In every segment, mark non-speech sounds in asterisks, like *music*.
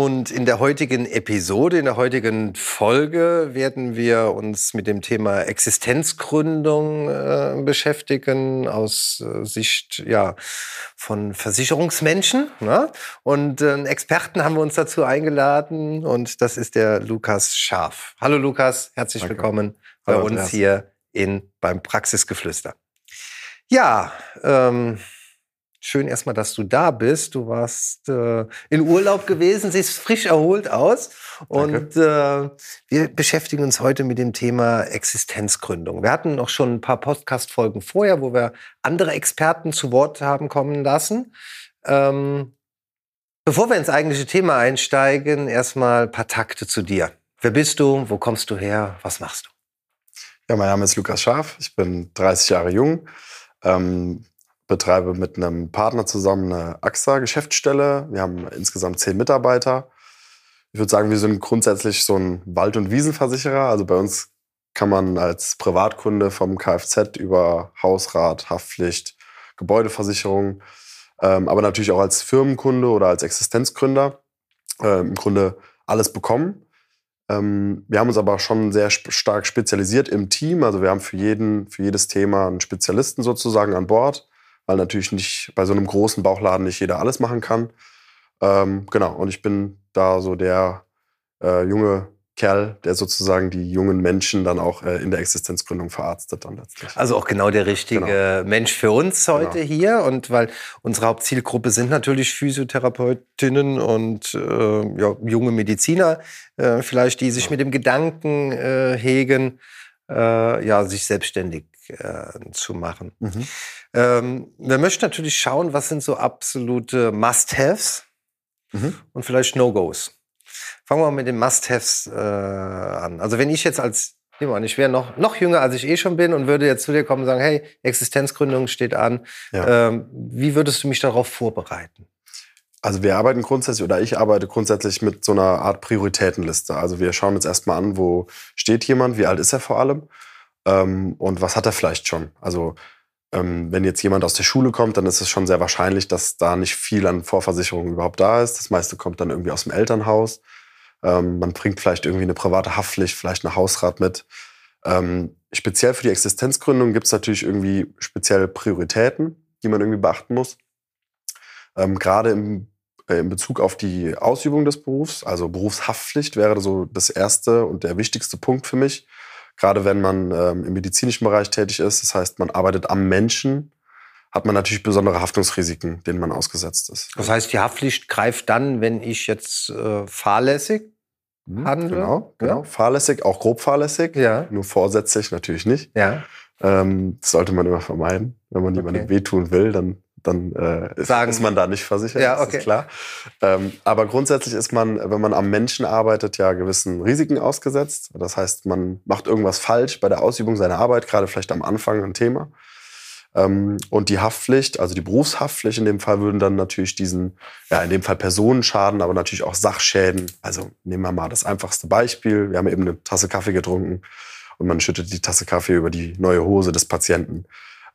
und in der heutigen Episode, in der heutigen Folge werden wir uns mit dem Thema Existenzgründung äh, beschäftigen aus äh, Sicht ja, von Versicherungsmenschen. Ne? Und äh, einen Experten haben wir uns dazu eingeladen und das ist der Lukas Scharf. Hallo Lukas, herzlich Danke. willkommen bei Hallo, uns hier in, beim Praxisgeflüster. Ja, ähm, Schön erstmal, dass du da bist. Du warst äh, in Urlaub gewesen, siehst frisch erholt aus. Und äh, wir beschäftigen uns heute mit dem Thema Existenzgründung. Wir hatten noch schon ein paar Podcast-Folgen vorher, wo wir andere Experten zu Wort haben kommen lassen. Ähm, bevor wir ins eigentliche Thema einsteigen, erstmal ein paar Takte zu dir. Wer bist du? Wo kommst du her? Was machst du? Ja, mein Name ist Lukas Scharf. Ich bin 30 Jahre jung, ähm, betreibe mit einem Partner zusammen eine AXA-Geschäftsstelle. Wir haben insgesamt zehn Mitarbeiter. Ich würde sagen, wir sind grundsätzlich so ein Wald- und Wiesenversicherer. Also bei uns kann man als Privatkunde vom Kfz über Hausrat, Haftpflicht, Gebäudeversicherung, ähm, aber natürlich auch als Firmenkunde oder als Existenzgründer äh, im Grunde alles bekommen. Ähm, wir haben uns aber schon sehr sp stark spezialisiert im Team. Also wir haben für, jeden, für jedes Thema einen Spezialisten sozusagen an Bord, weil natürlich nicht bei so einem großen Bauchladen nicht jeder alles machen kann. Ähm, genau, und ich bin da so der äh, junge Kerl, der sozusagen die jungen Menschen dann auch äh, in der Existenzgründung verarztet dann letztlich. Also auch genau der richtige Genau. Mensch für uns heute Genau. hier. Und weil unsere Hauptzielgruppe sind natürlich Physiotherapeutinnen und äh, ja, junge Mediziner, äh, vielleicht die sich mit dem Gedanken äh, hegen, äh, ja, sich selbstständig äh, zu machen. Mhm. Ähm, wir möchten natürlich schauen, was sind so absolute Must-Haves Mhm. und vielleicht No-Gos. Fangen wir mal mit den Must-Haves äh, an. Also wenn ich jetzt als, ich wäre noch, noch jünger, als ich eh schon bin und würde jetzt zu dir kommen und sagen, hey, Existenzgründung steht an. Ja. Ähm, wie würdest du mich darauf vorbereiten? Also wir arbeiten grundsätzlich, oder ich arbeite grundsätzlich mit so einer Art Prioritätenliste. Also wir schauen uns erstmal an, wo steht jemand, wie alt ist er vor allem ähm, und was hat er vielleicht schon. Also ähm, wenn jetzt jemand aus der Schule kommt, dann ist es schon sehr wahrscheinlich, dass da nicht viel an Vorversicherung überhaupt da ist. Das meiste kommt dann irgendwie aus dem Elternhaus. Ähm, man bringt vielleicht irgendwie eine private Haftpflicht, vielleicht eine Hausrat mit. Ähm, speziell für die Existenzgründung gibt es natürlich irgendwie spezielle Prioritäten, die man irgendwie beachten muss. Ähm, Gerade im, äh, in Bezug auf die Ausübung des Berufs, also Berufshaftpflicht wäre so das erste und der wichtigste Punkt für mich. Gerade wenn man ähm, im medizinischen Bereich tätig ist, das heißt, man arbeitet am Menschen, hat man natürlich besondere Haftungsrisiken, denen man ausgesetzt ist. Das heißt, die Haftpflicht greift dann, wenn ich jetzt äh, fahrlässig handle? Genau, genau. Fahrlässig, auch grob fahrlässig. Ja. Nur vorsätzlich natürlich nicht. Ja. Ähm, das sollte man immer vermeiden. Wenn man jemandem Okay. wehtun will, dann, dann äh, ist, Sagen- ist man da nicht versichert. Ja, okay. ist klar. Ähm, aber grundsätzlich ist man, wenn man am Menschen arbeitet, ja gewissen Risiken ausgesetzt. Das heißt, man macht irgendwas falsch bei der Ausübung seiner Arbeit, gerade vielleicht am Anfang ein Thema. Ähm, und die Haftpflicht, also die Berufshaftpflicht in dem Fall, würden dann natürlich diesen, ja, in dem Fall Personenschaden, aber natürlich auch Sachschäden. Also nehmen wir mal das einfachste Beispiel. Wir haben eben eine Tasse Kaffee getrunken und man schüttet die Tasse Kaffee über die neue Hose des Patienten.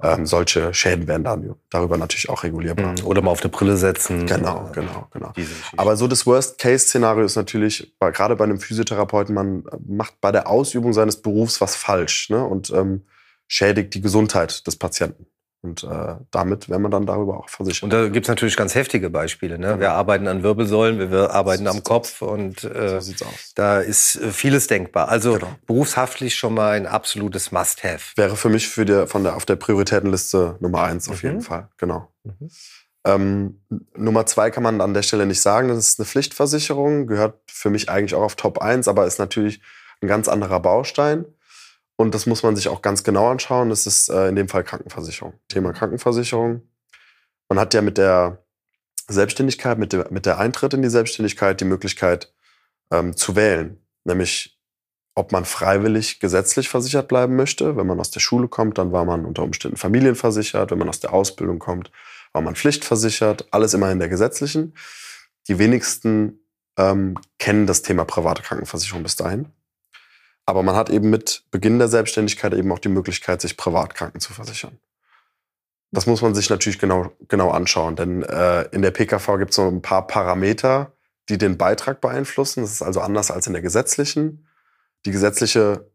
Ähm, solche Schäden werden dann darüber natürlich auch regulierbar. Mhm. Oder mal auf eine Brille setzen. Genau, genau, genau. Aber so das Worst-Case-Szenario ist natürlich, gerade bei einem Physiotherapeuten, man macht bei der Ausübung seines Berufs was falsch ne? und ähm, schädigt die Gesundheit des Patienten. Und äh, damit wäre man dann darüber auch versichert. Und da gibt es natürlich ganz heftige Beispiele. Ne? Wir arbeiten an Wirbelsäulen, wir, wir arbeiten am Kopf und äh, so da ist äh, vieles denkbar. Also Genau. berufshaftlich schon mal ein absolutes Must-Have. Wäre für mich für die, von der, auf der Prioritätenliste Nummer eins auf Mhm. jeden Fall. Genau. Mhm. Ähm, Nummer zwei kann man an der Stelle nicht sagen. Das ist eine Pflichtversicherung, gehört für mich eigentlich auch auf Top 1, aber ist natürlich ein ganz anderer Baustein. Und das muss man sich auch ganz genau anschauen. Das ist äh, in dem Fall Krankenversicherung. Thema Krankenversicherung. Man hat ja mit der Selbstständigkeit, mit der, mit der Eintritt in die Selbstständigkeit die Möglichkeit, ähm, zu wählen. Nämlich, ob man freiwillig gesetzlich versichert bleiben möchte. Wenn man aus der Schule kommt, dann war man unter Umständen familienversichert. Wenn man aus der Ausbildung kommt, war man pflichtversichert. Alles immer in der gesetzlichen. Die wenigsten ähm, kennen das Thema private Krankenversicherung bis dahin. Aber man hat eben mit Beginn der Selbstständigkeit eben auch die Möglichkeit, sich Privatkranken zu versichern. Das muss man sich natürlich genau, genau anschauen, denn äh, in der PKV gibt es so ein paar Parameter, die den Beitrag beeinflussen. Das ist also anders als in der gesetzlichen. Die gesetzliche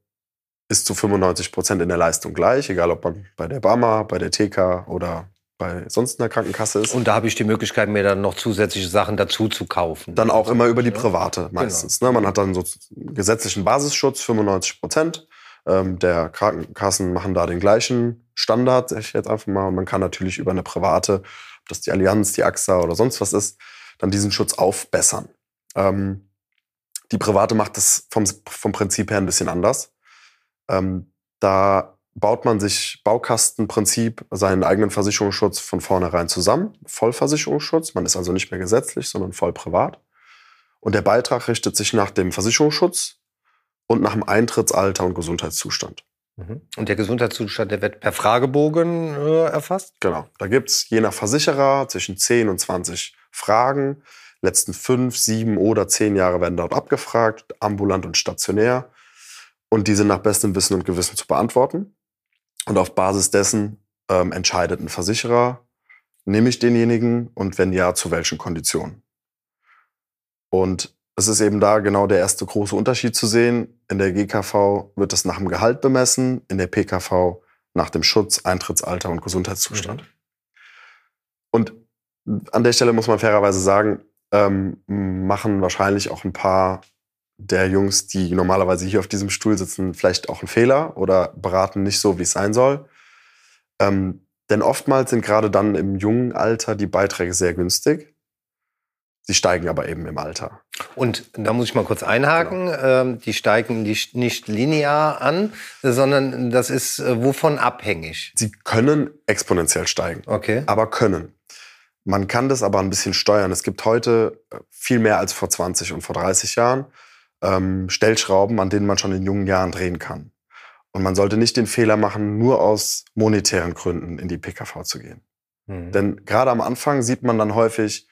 ist zu 95 Prozent in der Leistung gleich, egal ob man bei der BAMA, bei der TK oder bei sonst einer Krankenkasse ist. Und da habe ich die Möglichkeit, mir dann noch zusätzliche Sachen dazu zu kaufen. Dann auch immer über die private meistens. Genau. Ne? Man hat dann so gesetzlichen Basisschutz, 95 Prozent. Ähm, der Krankenkassen machen da den gleichen Standard, sag ich jetzt einfach mal. Und man kann natürlich über eine private, ob das die Allianz, die AXA oder sonst was ist, dann diesen Schutz aufbessern. Ähm, die private macht das vom, vom Prinzip her ein bisschen anders. Ähm, da baut man sich Baukastenprinzip seinen eigenen Versicherungsschutz von vornherein zusammen. Vollversicherungsschutz. Man ist also nicht mehr gesetzlich, sondern voll privat. Und der Beitrag richtet sich nach dem Versicherungsschutz und nach dem Eintrittsalter und Gesundheitszustand. Mhm. Und der Gesundheitszustand, der wird per Fragebogen äh, erfasst? Genau. Da gibt es je nach Versicherer zwischen 10 und 20 Fragen. Letzten fünf, sieben oder zehn Jahre werden dort abgefragt, ambulant und stationär. Und die sind nach bestem Wissen und Gewissen zu beantworten. Und auf Basis dessen ähm, entscheidet ein Versicherer, nehme ich denjenigen und wenn ja, zu welchen Konditionen. Und es ist eben da genau der erste große Unterschied zu sehen. In der GKV wird es nach dem Gehalt bemessen, in der PKV nach dem Schutz, Eintrittsalter und Gesundheitszustand. Mhm. Und an der Stelle muss man fairerweise sagen, ähm, machen wahrscheinlich auch ein paar der Jungs, die normalerweise hier auf diesem Stuhl sitzen, vielleicht auch einen Fehler oder beraten nicht so, wie es sein soll. Ähm, denn oftmals sind gerade dann im jungen Alter die Beiträge sehr günstig. Sie steigen aber eben im Alter. Und da muss ich mal kurz einhaken. Genau. Ähm, die steigen nicht, nicht linear an, sondern das ist äh, wovon abhängig? Sie können exponentiell steigen. Okay. Aber können. Man kann das aber ein bisschen steuern. Es gibt heute äh, viel mehr als vor 20 und vor 30 Jahren ähm, Stellschrauben, an denen man schon in jungen Jahren drehen kann. Und man sollte nicht den Fehler machen, nur aus monetären Gründen in die PKV zu gehen. Mhm. Denn gerade am Anfang sieht man dann häufig,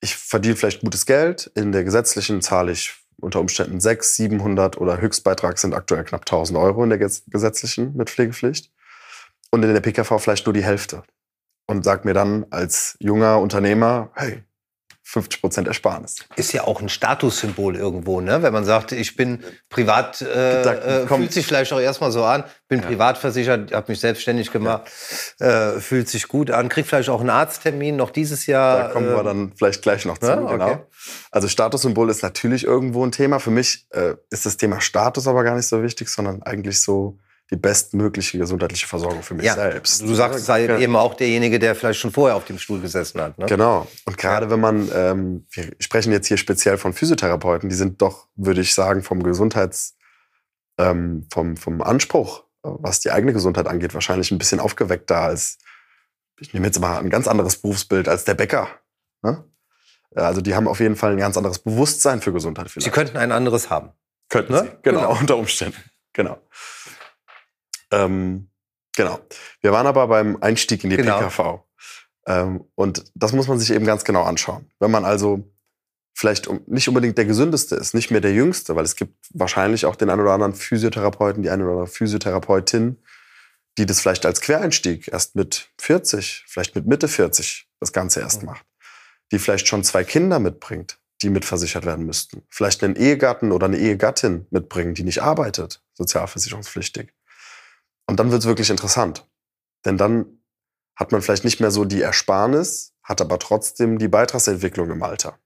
ich verdiene vielleicht gutes Geld, in der gesetzlichen zahle ich unter Umständen 600, 700 oder Höchstbeitrag sind aktuell knapp 1000 Euro in der gesetzlichen mit Pflegepflicht. Und in der PKV vielleicht nur die Hälfte. Und sagt mir dann als junger Unternehmer, hey, 50 Prozent Ersparnis. Ist ja auch ein Statussymbol irgendwo, ne? Wenn man sagt, ich bin privat, äh, äh, fühlt sich vielleicht auch erstmal so an, bin ja. privat versichert, habe mich selbstständig gemacht, ja. äh, fühlt sich gut an, kriegt vielleicht auch einen Arzttermin noch dieses Jahr. Da kommen wir ähm, dann vielleicht gleich noch zu, ja? okay. genau. Also Statussymbol ist natürlich irgendwo ein Thema. Für mich äh, ist das Thema Status aber gar nicht so wichtig, sondern eigentlich so die bestmögliche gesundheitliche Versorgung für mich ja, selbst. Du sagst, sei ja. eben auch derjenige, der vielleicht schon vorher auf dem Stuhl gesessen hat. Ne? Genau. Und gerade wenn man, ähm, wir sprechen jetzt hier speziell von Physiotherapeuten, die sind doch, würde ich sagen, vom Gesundheits, ähm, vom, vom Anspruch, was die eigene Gesundheit angeht, wahrscheinlich ein bisschen aufgeweckter als, ich nehme jetzt mal ein ganz anderes Berufsbild als der Bäcker. Ne? Also die haben auf jeden Fall ein ganz anderes Bewusstsein für Gesundheit. Vielleicht. Sie könnten ein anderes haben. Könnten ne? sie, genau, genau, unter Umständen. Genau. Ähm, genau. Wir waren aber beim Einstieg in die genau. PKV. Ähm, und das muss man sich eben ganz genau anschauen. Wenn man also vielleicht nicht unbedingt der gesündeste ist, nicht mehr der jüngste, weil es gibt wahrscheinlich auch den einen oder anderen Physiotherapeuten, die eine oder andere Physiotherapeutin, die das vielleicht als Quereinstieg erst mit 40, vielleicht mit Mitte 40 das Ganze erst macht. Die vielleicht schon zwei Kinder mitbringt, die mitversichert werden müssten. Vielleicht einen Ehegatten oder eine Ehegattin mitbringen, die nicht arbeitet, sozialversicherungspflichtig. Und dann wird es wirklich interessant. Denn dann hat man vielleicht nicht mehr so die Ersparnis, hat aber trotzdem die Beitragsentwicklung im Alter.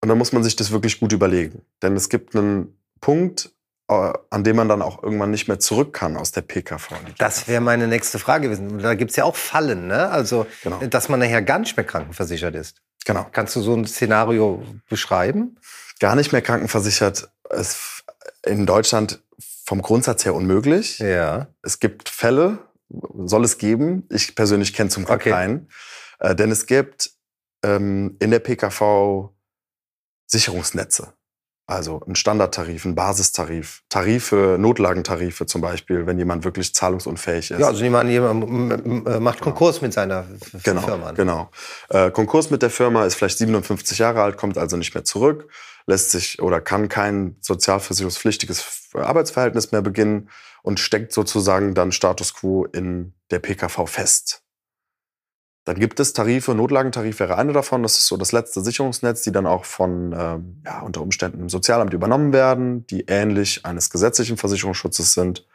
Und dann muss man sich das wirklich gut überlegen. Denn es gibt einen Punkt, äh, an dem man dann auch irgendwann nicht mehr zurück kann aus der PKV. Das wäre meine nächste Frage gewesen. Da gibt es ja auch Fallen, ne? Also, genau. dass man nachher gar nicht mehr krankenversichert ist. Genau. Kannst du so ein Szenario beschreiben? Gar nicht mehr krankenversichert. ist in Deutschland vom Grundsatz her unmöglich. Ja. Es gibt Fälle, soll es geben. Ich persönlich kenne zum Glück okay. keinen. Äh, denn es gibt ähm, in der PKV Sicherungsnetze. Also ein Standardtarif, ein Basistarif, Tarife, Notlagentarife zum Beispiel, wenn jemand wirklich zahlungsunfähig ist. Ja, also jemand, jemand äh, macht Konkurs mit seiner F- genau, Firma. Genau. Äh, Konkurs mit der Firma ist vielleicht 57 Jahre alt, kommt also nicht mehr zurück, lässt sich oder kann kein sozialversicherungspflichtiges Arbeitsverhältnis mehr beginnen und steckt sozusagen dann Status quo in der PKV fest. Dann gibt es Tarife, Notlagentarif wäre eine davon. Das ist so das letzte Sicherungsnetz, die dann auch von ähm, ja, unter Umständen im Sozialamt übernommen werden, die ähnlich eines gesetzlichen Versicherungsschutzes sind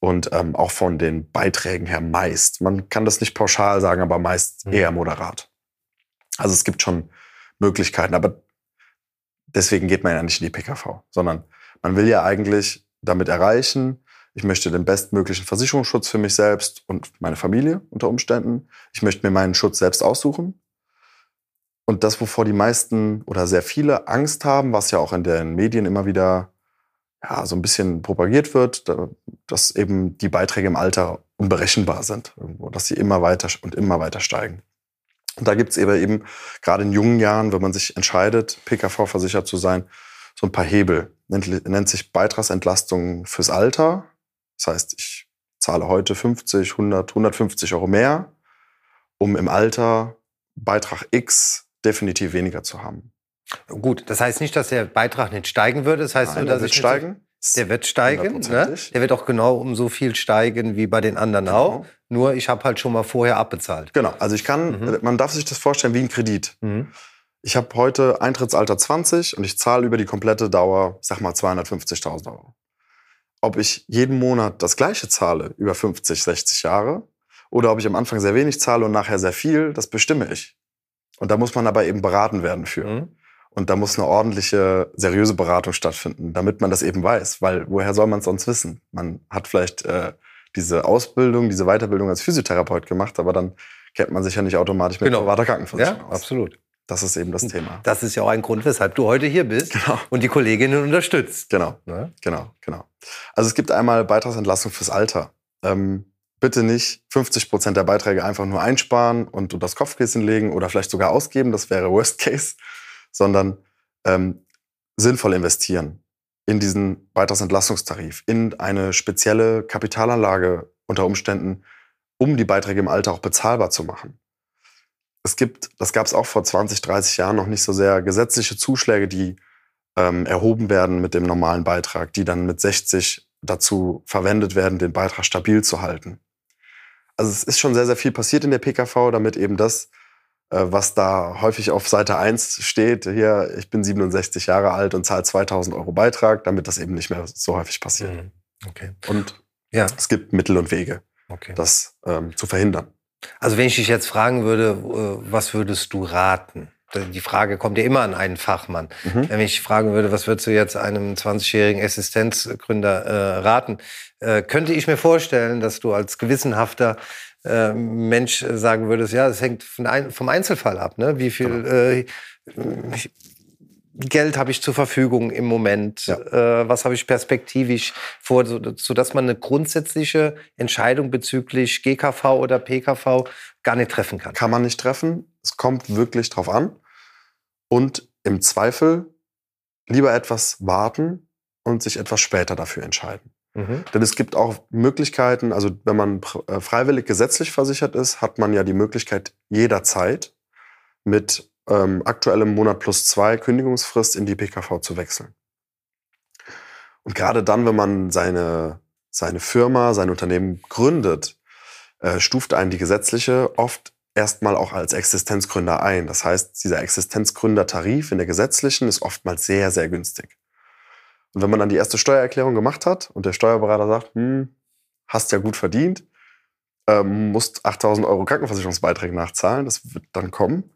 und ähm, auch von den Beiträgen her meist. Man kann das nicht pauschal sagen, aber meist Mhm. eher moderat. Also es gibt schon Möglichkeiten, aber deswegen geht man ja nicht in die PKV, sondern man will ja eigentlich damit erreichen, ich möchte den bestmöglichen Versicherungsschutz für mich selbst und meine Familie unter Umständen. Ich möchte mir meinen Schutz selbst aussuchen. Und das, wovor die meisten oder sehr viele Angst haben, was ja auch in den Medien immer wieder ja, so ein bisschen propagiert wird, da- dass eben die Beiträge im Alter unberechenbar sind, irgendwo, dass sie immer weiter und immer weiter steigen. Und da gibt es eben, eben gerade in jungen Jahren, wenn man sich entscheidet, PKV versichert zu sein, so ein paar Hebel. Nennt, nennt sich Beitragsentlastung fürs Alter. Das heißt, ich zahle heute 50, 100, 150 Euro mehr, um im Alter Beitrag X definitiv weniger zu haben. Gut, das heißt nicht, dass der Beitrag nicht steigen würde. Das heißt Nein, nur, der dass wird ich nicht so- steigen. Der wird steigen, ne? Der wird auch genau um so viel steigen wie bei den anderen Genau. auch. Nur ich habe halt schon mal vorher abbezahlt. Genau, also ich kann, Mhm. man darf sich das vorstellen wie ein Kredit. Ich habe heute Eintrittsalter 20 und ich zahle über die komplette Dauer, sag mal 250.000 Euro. Ob ich jeden Monat das gleiche zahle über 50, 60 Jahre oder ob ich am Anfang sehr wenig zahle und nachher sehr viel, das bestimme ich. Und da muss man aber eben beraten werden für. Mhm. Und da muss eine ordentliche, seriöse Beratung stattfinden, damit man das eben weiß. Weil woher soll man es sonst wissen? Man hat vielleicht äh, diese Ausbildung, diese Weiterbildung als Physiotherapeut gemacht, aber dann kennt man sich ja nicht automatisch mit Genau. privater Ja, Krankenversicherung aus. absolut. Das ist eben das Thema. Das ist ja auch ein Grund, weshalb du heute hier bist Genau. und die Kolleginnen unterstützt. Genau, Ne? genau, genau. Also es gibt einmal Beitragsentlastung fürs Alter. Ähm, bitte nicht 50 Prozent der Beiträge einfach nur einsparen und unter das Kopfkissen legen oder vielleicht sogar ausgeben, das wäre Worst Case, sondern ähm, sinnvoll investieren in diesen Beitragsentlastungstarif, in eine spezielle Kapitalanlage unter Umständen, um die Beiträge im Alter auch bezahlbar zu machen. Es gibt, das gab es auch vor 20, 30 Jahren noch nicht so sehr, gesetzliche Zuschläge, die ähm, erhoben werden mit dem normalen Beitrag, die dann mit 60 dazu verwendet werden, den Beitrag stabil zu halten. Also es ist schon sehr, sehr viel passiert in der PKV, damit eben das, äh, was da häufig auf Seite 1 steht, hier, ich bin 67 Jahre alt und zahle 2000 Euro Beitrag, damit das eben nicht mehr so häufig passiert. Mhm. Okay. Und Ja, es gibt Mittel und Wege, okay. das ähm, zu verhindern. Also wenn ich dich jetzt fragen würde, äh, was würdest du raten? Die Frage kommt ja immer an einen Fachmann. Mhm. Wenn ich fragen würde, was würdest du jetzt einem 20-jährigen Existenzgründer äh, raten, äh, könnte ich mir vorstellen, dass du als gewissenhafter äh, Mensch äh, sagen würdest, ja, es hängt vom Einzelfall ab. Ne? Wie viel äh, ich- Geld habe ich zur Verfügung im Moment? Ja. Äh, was habe ich perspektivisch vor, so, sodass man eine grundsätzliche Entscheidung bezüglich GKV oder PKV gar nicht treffen kann? Kann man nicht treffen. Es kommt wirklich drauf an. Und im Zweifel lieber etwas warten und sich etwas später dafür entscheiden. Mhm. Denn es gibt auch Möglichkeiten, also wenn man äh, freiwillig gesetzlich versichert ist, hat man ja die Möglichkeit jederzeit mit ähm, aktuellem Monat plus zwei Kündigungsfrist in die PKV zu wechseln. Und gerade dann, wenn man seine, seine Firma, sein Unternehmen gründet, äh, stuft einen die gesetzliche oft erstmal auch als Existenzgründer ein. Das heißt, dieser Existenzgründertarif in der gesetzlichen ist oftmals sehr, sehr günstig. Und wenn man dann die erste Steuererklärung gemacht hat und der Steuerberater sagt, hm, hast ja gut verdient, ähm, musst 8000 Euro Krankenversicherungsbeiträge nachzahlen, das wird dann kommen,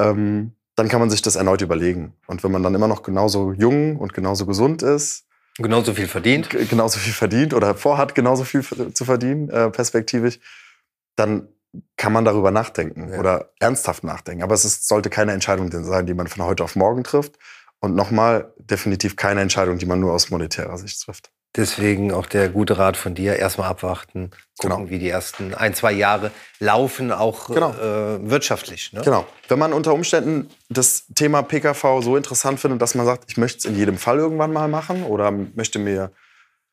ähm, dann kann man sich das erneut überlegen. Und wenn man dann immer noch genauso jung und genauso gesund ist, Genauso viel verdient. genauso viel verdient oder vorhat, genauso viel zu verdienen, äh, perspektivisch, dann kann man darüber nachdenken Ja. oder ernsthaft nachdenken. Aber es ist, sollte keine Entscheidung sein, die man von heute auf morgen trifft. Und nochmal, definitiv keine Entscheidung, die man nur aus monetärer Sicht trifft. Deswegen auch der gute Rat von dir, erstmal abwarten, gucken, Genau. wie die ersten ein, zwei Jahre laufen, auch Genau. äh, wirtschaftlich. Ne? Genau. Wenn man unter Umständen das Thema PKV so interessant findet, dass man sagt, ich möchte es in jedem Fall irgendwann mal machen oder möchte mir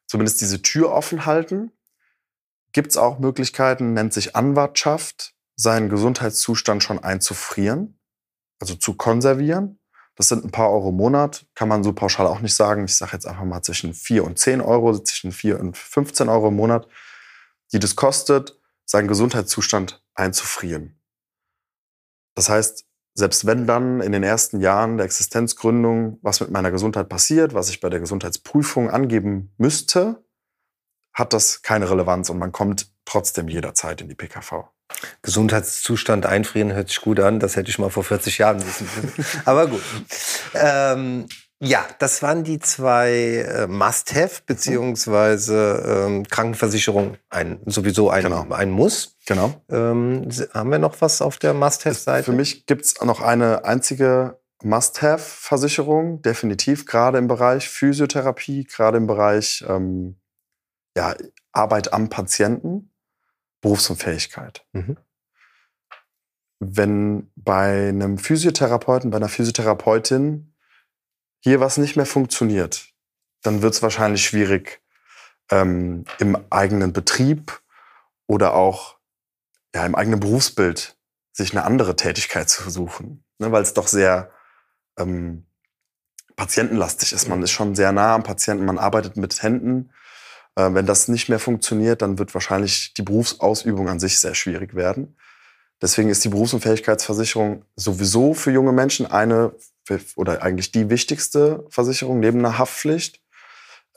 zumindest diese Tür offen halten, gibt es auch Möglichkeiten, nennt sich Anwartschaft, seinen Gesundheitszustand schon einzufrieren, also zu konservieren. Das sind ein paar Euro im Monat, kann man so pauschal auch nicht sagen. Ich sage jetzt einfach mal zwischen 4 und 10 Euro, zwischen 4 und 15 Euro im Monat, die das kostet, seinen Gesundheitszustand einzufrieren. Das heißt, selbst wenn dann in den ersten Jahren der Existenzgründung was mit meiner Gesundheit passiert, was ich bei der Gesundheitsprüfung angeben müsste, hat das keine Relevanz und man kommt trotzdem jederzeit in die PKV. Gesundheitszustand einfrieren hört sich gut an. Das hätte ich mal vor 40 Jahren wissen müssen. Aber gut. Ähm, ja, das waren die zwei äh, Must-Have, beziehungsweise ähm, Krankenversicherung ein, sowieso ein, Genau. ein Muss. Genau. Ähm, haben wir noch was auf der Must-Have-Seite? Für mich gibt es noch eine einzige Must-Have-Versicherung, definitiv, gerade im Bereich Physiotherapie, gerade im Bereich ähm, ja, Arbeit am Patienten, Berufsunfähigkeit. Mhm. Wenn bei einem Physiotherapeuten, bei einer Physiotherapeutin hier was nicht mehr funktioniert, dann wird es wahrscheinlich schwierig, ähm, im eigenen Betrieb oder auch ja, im eigenen Berufsbild sich eine andere Tätigkeit zu suchen, ne, weil es doch sehr ähm, patientenlastig ist. Man ist schon sehr nah am Patienten, man arbeitet mit Händen. Äh, wenn das nicht mehr funktioniert, dann wird wahrscheinlich die Berufsausübung an sich sehr schwierig werden. Deswegen ist die Berufsunfähigkeitsversicherung sowieso für junge Menschen eine oder eigentlich die wichtigste Versicherung neben einer Haftpflicht.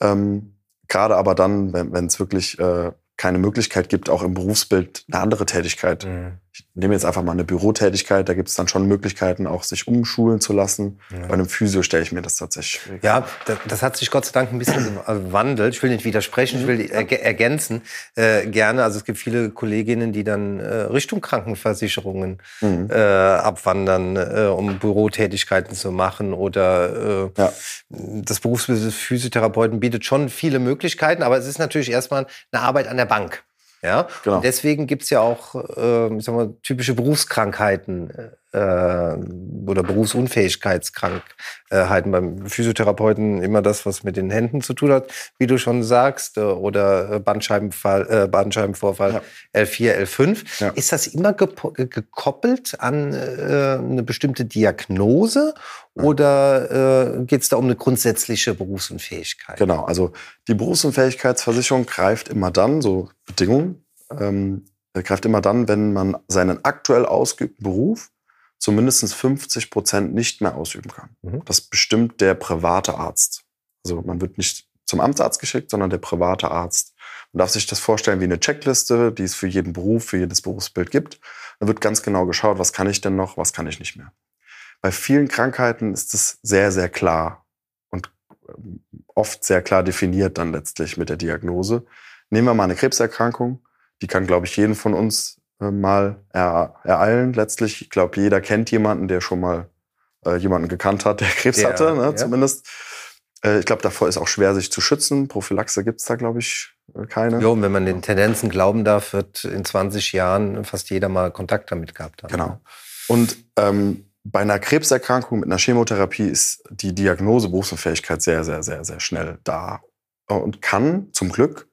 Ähm, Gerade aber dann, wenn wenn es wirklich äh, keine Möglichkeit gibt, auch im Berufsbild eine andere Tätigkeit. Mhm. Ich nehme jetzt einfach mal eine Bürotätigkeit, da gibt es dann schon Möglichkeiten, auch sich umschulen zu lassen. Ja. Bei einem Physio stelle ich mir das tatsächlich. Ja, das, das hat sich Gott sei Dank ein bisschen *clears throat* gewandelt. Ich will nicht widersprechen, ich will erg ergänzen äh, gerne. Also es gibt viele Kolleginnen, die dann äh, Richtung Krankenversicherungen Mhm. äh, abwandern, äh, um Bürotätigkeiten zu machen oder äh, Ja. das Berufsbild des Physiotherapeuten bietet schon viele Möglichkeiten, aber es ist natürlich erstmal eine Arbeit an der Bank. Ja, Genau. und deswegen gibt's ja auch äh, ich sag mal, typische Berufskrankheiten äh, oder Berufsunfähigkeitskrankheiten beim Physiotherapeuten immer das, was mit den Händen zu tun hat, wie du schon sagst, äh, oder äh, Bandscheibenfall, äh, Bandscheibenvorfall L4, L5. Ja. Ist das immer äh, gekoppelt an äh, eine bestimmte Diagnose oder äh, geht es da um eine grundsätzliche Berufsunfähigkeit? Genau, also die Berufsunfähigkeitsversicherung greift immer dann, so Bedingungen, ähm, äh, greift immer dann, wenn man seinen aktuell ausgeübten Beruf zu mindestens 50 Prozent nicht mehr ausüben kann. Mhm. Das bestimmt der private Arzt. Also man wird nicht zum Amtsarzt geschickt, sondern der private Arzt. Man darf sich das vorstellen wie eine Checkliste, die es für jeden Beruf, für jedes Berufsbild gibt. Da wird ganz genau geschaut, was kann ich denn noch, was kann ich nicht mehr. Bei vielen Krankheiten ist es sehr, sehr klar und ähm, oft sehr klar definiert dann letztlich mit der Diagnose. Nehmen wir mal eine Krebserkrankung. Die kann, glaube ich, jeden von uns äh, mal er, ereilen. Letztlich, ich glaube, jeder kennt jemanden, der schon mal äh, jemanden gekannt hat, der *laughs* Krebs Ja, hatte, ne, ja. zumindest. Äh, ich glaube, davor ist auch schwer, sich zu schützen. Prophylaxe gibt's da, glaube ich, keine. Jo, und wenn man den Tendenzen glauben darf, wird in 20 Jahren fast jeder mal Kontakt damit gehabt haben. Genau. Und ähm, bei einer Krebserkrankung mit einer Chemotherapie ist die Diagnose Berufsunfähigkeit sehr, sehr, sehr, sehr schnell da und kann zum Glück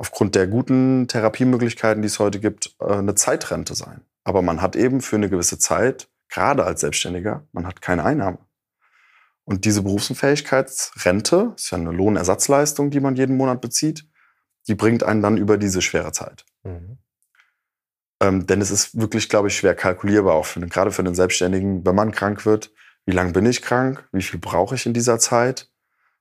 aufgrund der guten Therapiemöglichkeiten, die es heute gibt, äh, eine Zeitrente sein. Aber man hat eben für eine gewisse Zeit, gerade als Selbstständiger, man hat keine Einnahme. Und diese Berufsunfähigkeitsrente, ist ja eine Lohnersatzleistung, die man jeden Monat bezieht, die bringt einen dann über diese schwere Zeit. Mhm. Ähm, denn es ist wirklich, glaube ich, schwer kalkulierbar, auch für den, gerade für den Selbstständigen, wenn man krank wird. Wie lange bin ich krank? Wie viel brauche ich in dieser Zeit,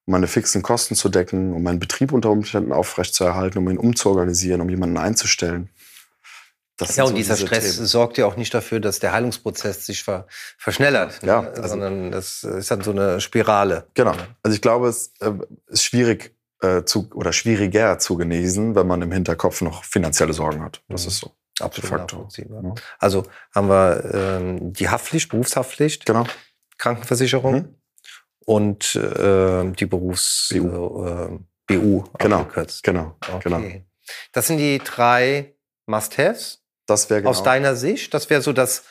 meine fixen Kosten zu decken, um meinen Betrieb unter Umständen aufrechtzuerhalten, um ihn umzuorganisieren, um jemanden einzustellen? Das Ja, und so dieser diese Stress Themen. sorgt ja auch nicht dafür, dass der Heilungsprozess sich ver verschnellert, Ja, ne? also- sondern das ist dann so eine Spirale. Genau. Also ich glaube, es äh, ist schwierig äh, zu, oder schwieriger zu genesen, wenn man im Hinterkopf noch finanzielle Sorgen hat. Das Mhm. ist so. Absolut Faktor. nachvollziehbar. Ja. Also haben wir ähm, die Haftpflicht, Berufshaftpflicht, Genau. Krankenversicherung Mhm. Und äh, die Berufs BU. Äh, BU Genau, abgekürzt. genau, Okay. genau. Das sind die drei Must-Haves Das wäre genau. aus deiner Sicht. Das wäre so das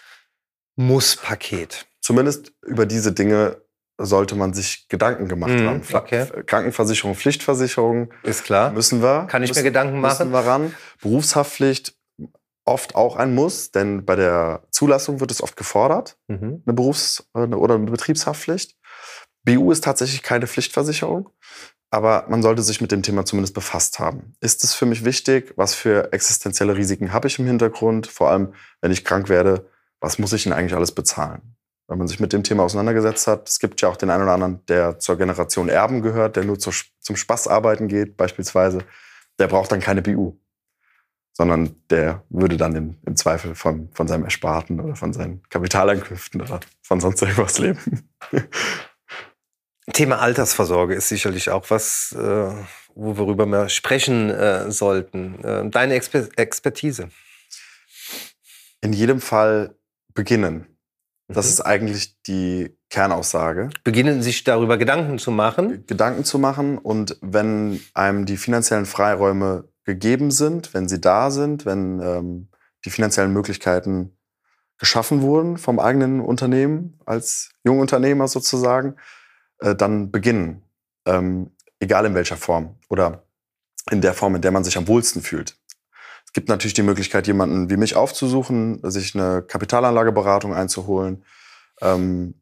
Muss-Paket. Zumindest über diese Dinge sollte man sich Gedanken gemacht Mhm, haben. Okay. Krankenversicherung, Pflichtversicherung Ist klar. müssen wir. Kann ich mir müssen, Gedanken Müssen machen? wir ran. Berufshaftpflicht oft auch ein Muss, denn bei der Zulassung wird es oft gefordert, Mhm. eine Berufs- äh, oder eine Betriebshaftpflicht. BU ist tatsächlich keine Pflichtversicherung, aber man sollte sich mit dem Thema zumindest befasst haben. Ist es für mich wichtig? Was für existenzielle Risiken habe ich im Hintergrund? Vor allem, wenn ich krank werde, was muss ich denn eigentlich alles bezahlen? Wenn man sich mit dem Thema auseinandergesetzt hat, es gibt ja auch den einen oder anderen, der zur Generation Erben gehört, der nur zur, zum Spaß arbeiten geht, beispielsweise, der braucht dann keine BU, sondern der würde dann im, im Zweifel von, von seinem Ersparten oder von seinen Kapitaleinkünften oder von sonst irgendwas leben. Thema Altersvorsorge ist sicherlich auch was, äh, wo worüber wir sprechen äh, sollten. Äh, deine Exper Expertise. In jedem Fall beginnen. Das Mhm. ist eigentlich die Kernaussage. Beginnen sich darüber Gedanken zu machen. Gedanken zu machen und wenn einem die finanziellen Freiräume gegeben sind, wenn sie da sind, wenn ähm, die finanziellen Möglichkeiten geschaffen wurden vom eigenen Unternehmen als Jungunternehmer sozusagen, äh, dann beginnen. Ähm, egal in welcher Form oder in der Form, in der man sich am wohlsten fühlt. Es gibt natürlich die Möglichkeit, jemanden wie mich aufzusuchen, sich eine Kapitalanlageberatung einzuholen. Ähm,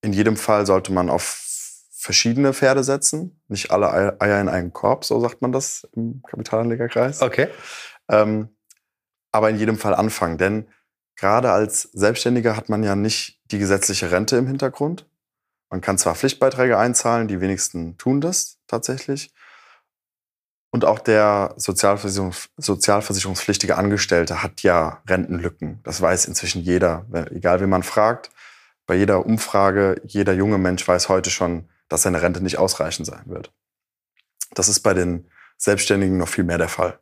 in jedem Fall sollte man auf verschiedene Pferde setzen. Nicht alle Ei- Eier in einen Korb, so sagt man das im Kapitalanlegerkreis. Okay. Ähm, aber in jedem Fall anfangen, denn gerade als Selbstständiger hat man ja nicht die gesetzliche Rente im Hintergrund. Man kann zwar Pflichtbeiträge einzahlen, die wenigsten tun das tatsächlich. Und auch der Sozialversicherung, sozialversicherungspflichtige Angestellte hat ja Rentenlücken. Das weiß inzwischen jeder, egal wen man fragt. Bei jeder Umfrage, jeder junge Mensch weiß heute schon, dass seine Rente nicht ausreichend sein wird. Das ist bei den Selbstständigen noch viel mehr der Fall,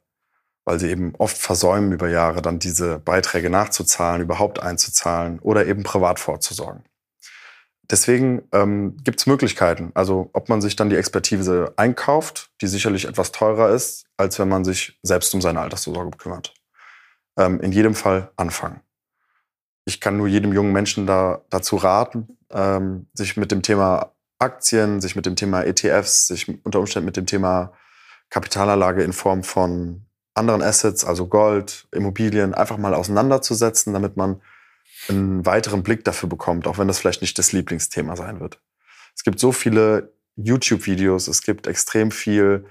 weil sie eben oft versäumen, über Jahre dann diese Beiträge nachzuzahlen, überhaupt einzuzahlen oder eben privat vorzusorgen. Deswegen ähm, gibt es Möglichkeiten. Also ob man sich dann die Expertise einkauft, die sicherlich etwas teurer ist, als wenn man sich selbst um seine Altersvorsorge kümmert. Ähm, in jedem Fall anfangen. Ich kann nur jedem jungen Menschen da, dazu raten, ähm, sich mit dem Thema Aktien, sich mit dem Thema ETFs, sich unter Umständen mit dem Thema Kapitalanlage in Form von anderen Assets, also Gold, Immobilien, einfach mal auseinanderzusetzen, damit man einen weiteren Blick dafür bekommt, auch wenn das vielleicht nicht das Lieblingsthema sein wird. Es gibt so viele YouTube-Videos, es gibt extrem viel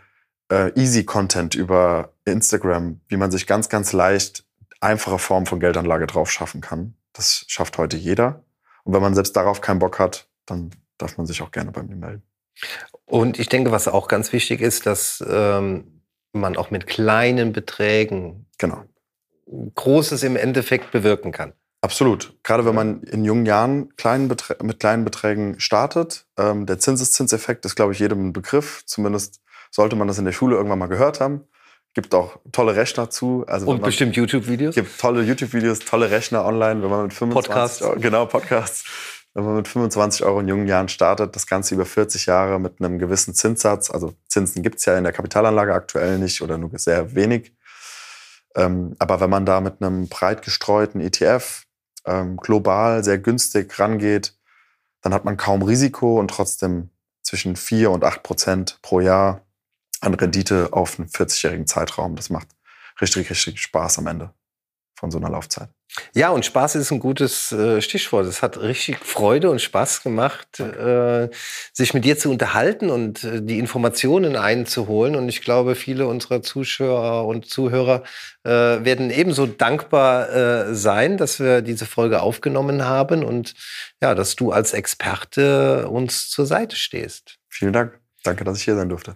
äh, Easy-Content über Instagram, wie man sich ganz, ganz leicht einfache Formen von Geldanlage drauf schaffen kann. Das schafft heute jeder. Und wenn man selbst darauf keinen Bock hat, dann darf man sich auch gerne bei mir melden. Und ich denke, was auch ganz wichtig ist, dass ähm, man auch mit kleinen Beträgen Genau. Großes im Endeffekt bewirken kann. Absolut. Gerade wenn man in jungen Jahren kleinen mit kleinen Beträgen startet. Ähm, der Zinseszinseffekt ist, glaube ich, jedem ein Begriff. Zumindest sollte man das in der Schule irgendwann mal gehört haben. Gibt auch tolle Rechner zu. Also Und bestimmt YouTube-Videos. gibt tolle YouTube-Videos, tolle Rechner online, wenn man mit 25 Podcasts. Euro, genau Podcasts, wenn man mit 25 Euro in jungen Jahren startet, das Ganze über 40 Jahre mit einem gewissen Zinssatz, also Zinsen gibt's ja in der Kapitalanlage aktuell nicht oder nur sehr wenig. Ähm, aber wenn man da mit einem breit gestreuten ETF ähm, global sehr günstig rangeht, dann hat man kaum Risiko und trotzdem zwischen 4 und 8 Prozent pro Jahr an Rendite auf einen 40-jährigen Zeitraum. Das macht richtig, richtig Spaß am Ende von so einer Laufzeit. Ja, und Spaß ist ein gutes äh, Stichwort. Es hat richtig Freude und Spaß gemacht, äh, sich mit dir zu unterhalten und äh, die Informationen einzuholen. Und ich glaube, viele unserer Zuschauer und Zuhörer äh, werden ebenso dankbar äh, sein, dass wir diese Folge aufgenommen haben und ja, dass du als Experte uns zur Seite stehst. Vielen Dank. Danke, dass ich hier sein durfte.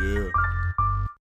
yeah.